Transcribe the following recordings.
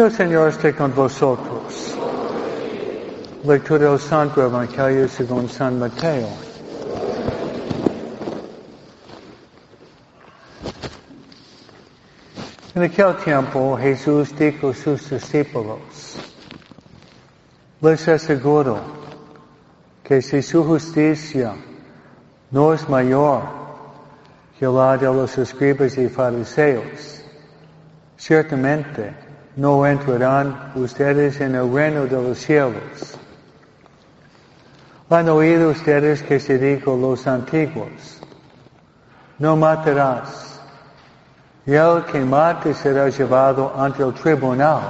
El Señor esté con vosotros. Lectura del Santo Evangelio según San Mateo. En aquel tiempo Jesús dijo a sus discípulos, les aseguro que si su justicia no es mayor que la de los escribas y fariseos, ciertamente no entrarán ustedes en el reino de los cielos. Han oído ustedes que se dijo los antiguos, no matarás y el que mate será llevado ante el tribunal.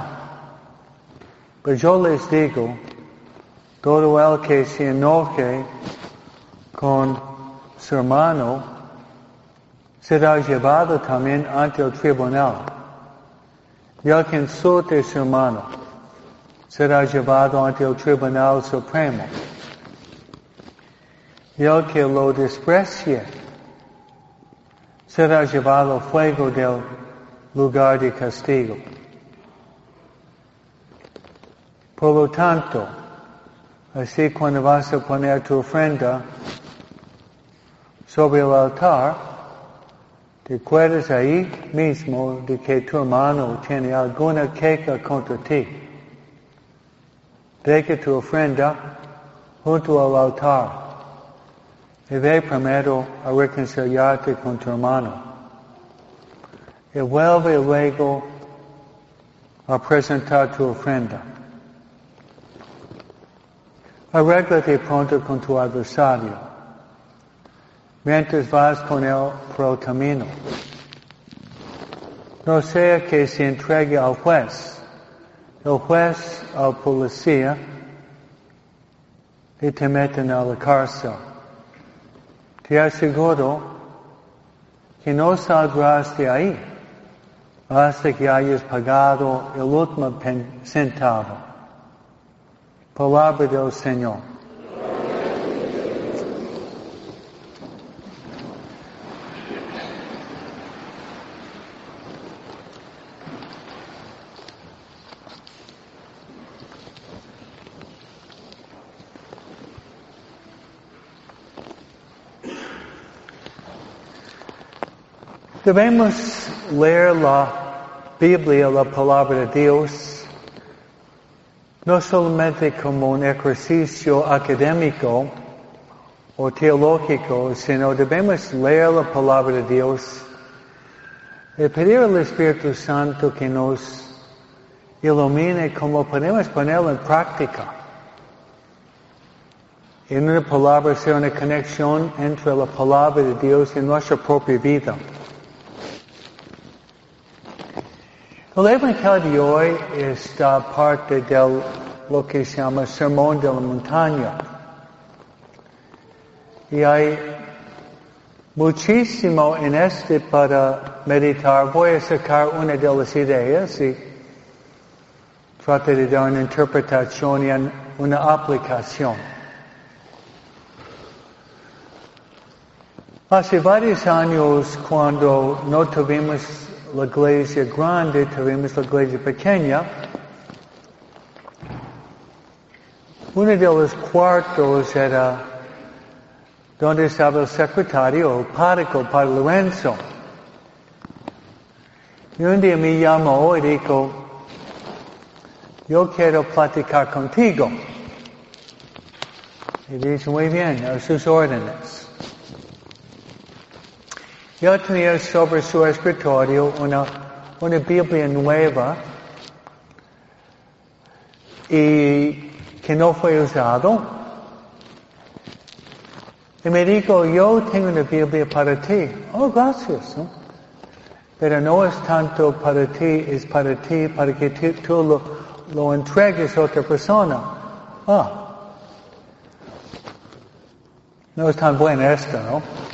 Pero yo les digo, todo el que se enoje con su hermano será llevado también ante el tribunal. Y el que insulte a su hermano será llevado ante el tribunal supremo. Y el que lo desprecie será llevado fuego del lugar de castigo. Por lo tanto, así cuando vas a poner tu ofrenda sobre el altar, te acuerdas ahí mismo de que tu hermano tiene alguna queja contra ti. Deja tu ofrenda junto al altar y ve primero a reconciliarte con tu hermano. Y vuelve luego a presentar tu ofrenda. Arréglate pronto con tu adversario, mientras vas con él por el camino. No sea que se entregue al juez, el juez al policía y te meten a la cárcel. Te aseguro que no saldrás de ahí hasta que hayas pagado el último centavo. Palabra del Señor. Debemos leer la Biblia, la palabra de Dios, no solamente como un ejercicio académico o teológico, sino debemos leer la palabra de Dios y pedir al Espíritu Santo que nos ilumine como podemos ponerlo en práctica. En una palabra sea una conexión entre la palabra de Dios y nuestra propia vida. El Evangelio de hoy está parte de lo que se llama Sermón de la Montaña. Y hay muchísimo en este para meditar. Voy a sacar una de las ideas y tratar de dar una interpretación y una aplicación. Hace varios años cuando no tuvimos la iglesia grande, tuvimos la iglesia pequeña. Uno de los cuartos era donde estaba el secretario, el párroco para Lorenzo. Y un día me llamó y dijo, yo quiero platicar contigo. Y dice, muy bien, a sus órdenes. Yo tenía sobre su escritorio una, una Biblia nueva y que no fue usado. Y me dijo, yo tengo una Biblia para ti. Oh, gracias. Pero no es tanto para ti, es para ti, para que tú, lo, lo entregues a otra persona. Ah. No es tan bueno esto, ¿no?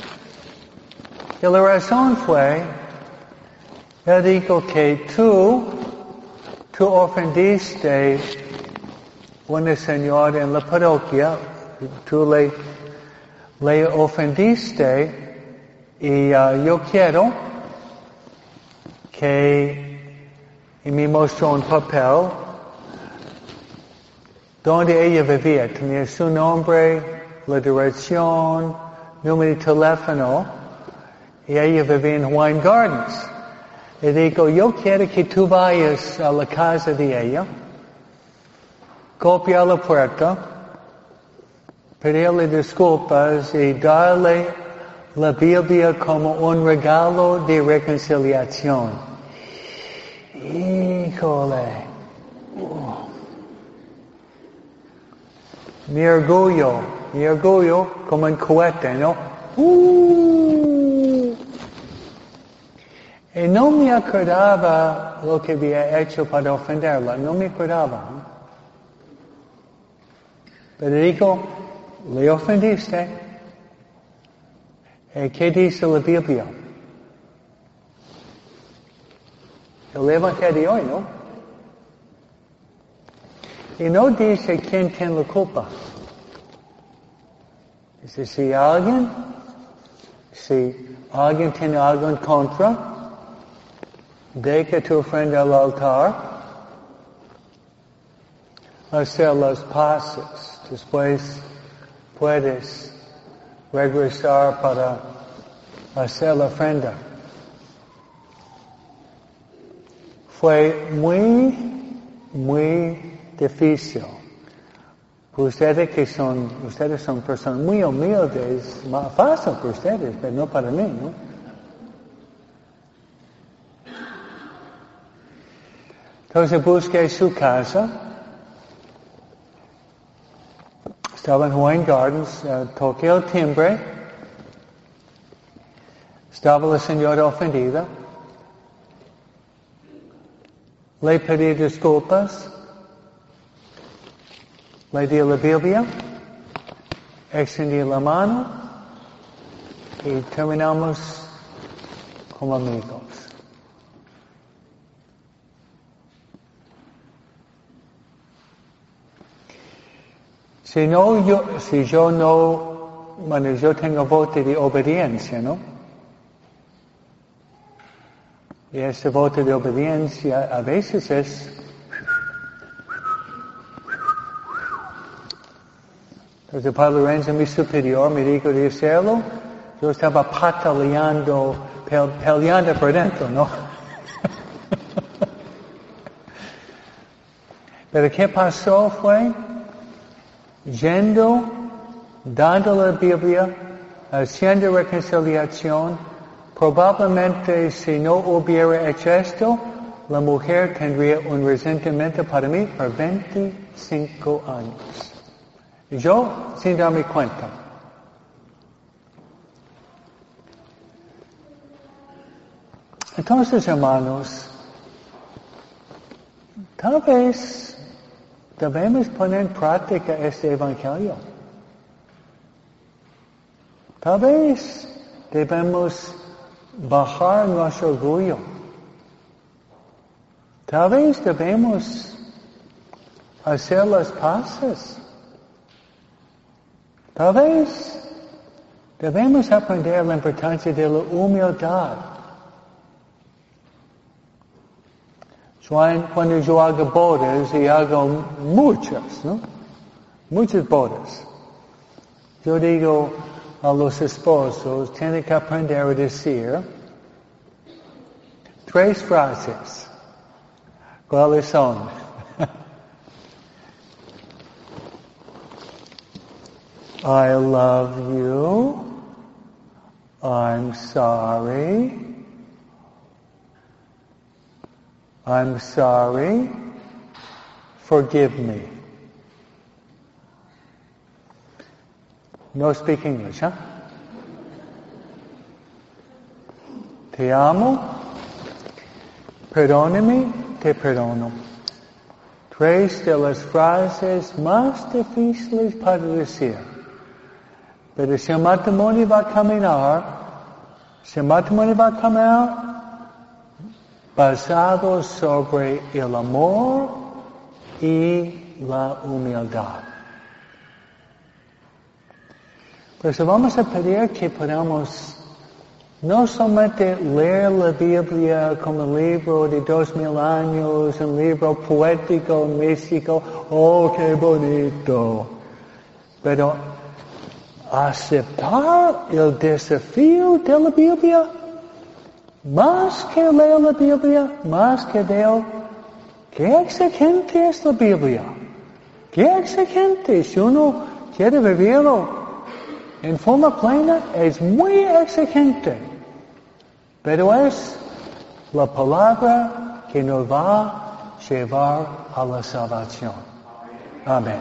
Y la razón fue, él dijo que tú, tú ofendiste una señora en la parroquia, tú le, le ofendiste y uh, yo quiero que y me mostró un papel donde ella vivía. Tenía su nombre, la dirección, número de teléfono y ella vivía en Wine Gardens. Y digo, yo quiero que tú vayas a la casa de ella, copia la puerta, pedirle disculpas y darle la Biblia como un regalo de reconciliación. Híjole. Mi orgullo, mi orgullo como un cohete, ¿no? Uh. Y no me acordaba lo que había hecho para ofenderla, no me acordaba. Pero digo, le ofendiste. ¿Y qué dice la Biblia? El Evangelio hoy, ¿no? Y no dice quién tiene la culpa. Dice si alguien, si alguien tiene algo en contra, deja tu ofrenda al altar, hacer las paces, después puedes regresar para hacer la ofrenda. Fue muy, muy difícil. Ustedes que son, ustedes son personas muy humildes, más fácil para ustedes, pero no para mí, ¿no? Entonces busqué su casa. Estaba en Wayne Gardens, uh, toqué el timbre. Estaba la señora ofendida. Le pedí disculpas. Le di la Biblia. Extendí la mano. Y terminamos como amigos. Si yo, si yo no, bueno, yo tengo voto de obediencia, ¿no? Y ese voto de obediencia a veces es Entonces para Lorenzo, mi superior, me dijo de hacerlo, yo estaba pataleando, peleando por dentro, ¿no? Pero ¿qué pasó fue? Yendo, dando la Biblia, haciendo reconciliación, probablemente si no hubiera hecho esto, la mujer tendría un resentimiento para mí por 25 años. Yo sin darme cuenta. Entonces, hermanos, tal vez Debemos poner en práctica este evangelio. Tal vez debemos bajar nuestro orgullo. Tal vez debemos hacer las paces. Tal vez debemos aprender la importancia de la humildad. Cuando yo hago bodas, y hago muchas, ¿no? Muchas bodas. Yo digo a los esposos, tienen que aprender a decir tres frases. ¿Cuáles son? I love you. I'm sorry. I'm sorry. Forgive me. No speak English, huh? Te amo. Perdóneme, te perdono. Tres de las frases más difíciles para decir. Pero si el matrimonio va a caminar, si el matrimonio va a caminar, basado sobre el amor y la humildad. Por vamos a pedir que podamos No solamente leer la Biblia como un libro de dos mil años, un libro poético, místico, oh, qué bonito. Pero aceptar el desafío de la Biblia, más que leer la Biblia, más que de qué exigente es la Biblia. Qué exigente si uno quiere vivirlo en forma plena, es muy exigente. Pero es la palabra que nos va a llevar a la salvación. Amén.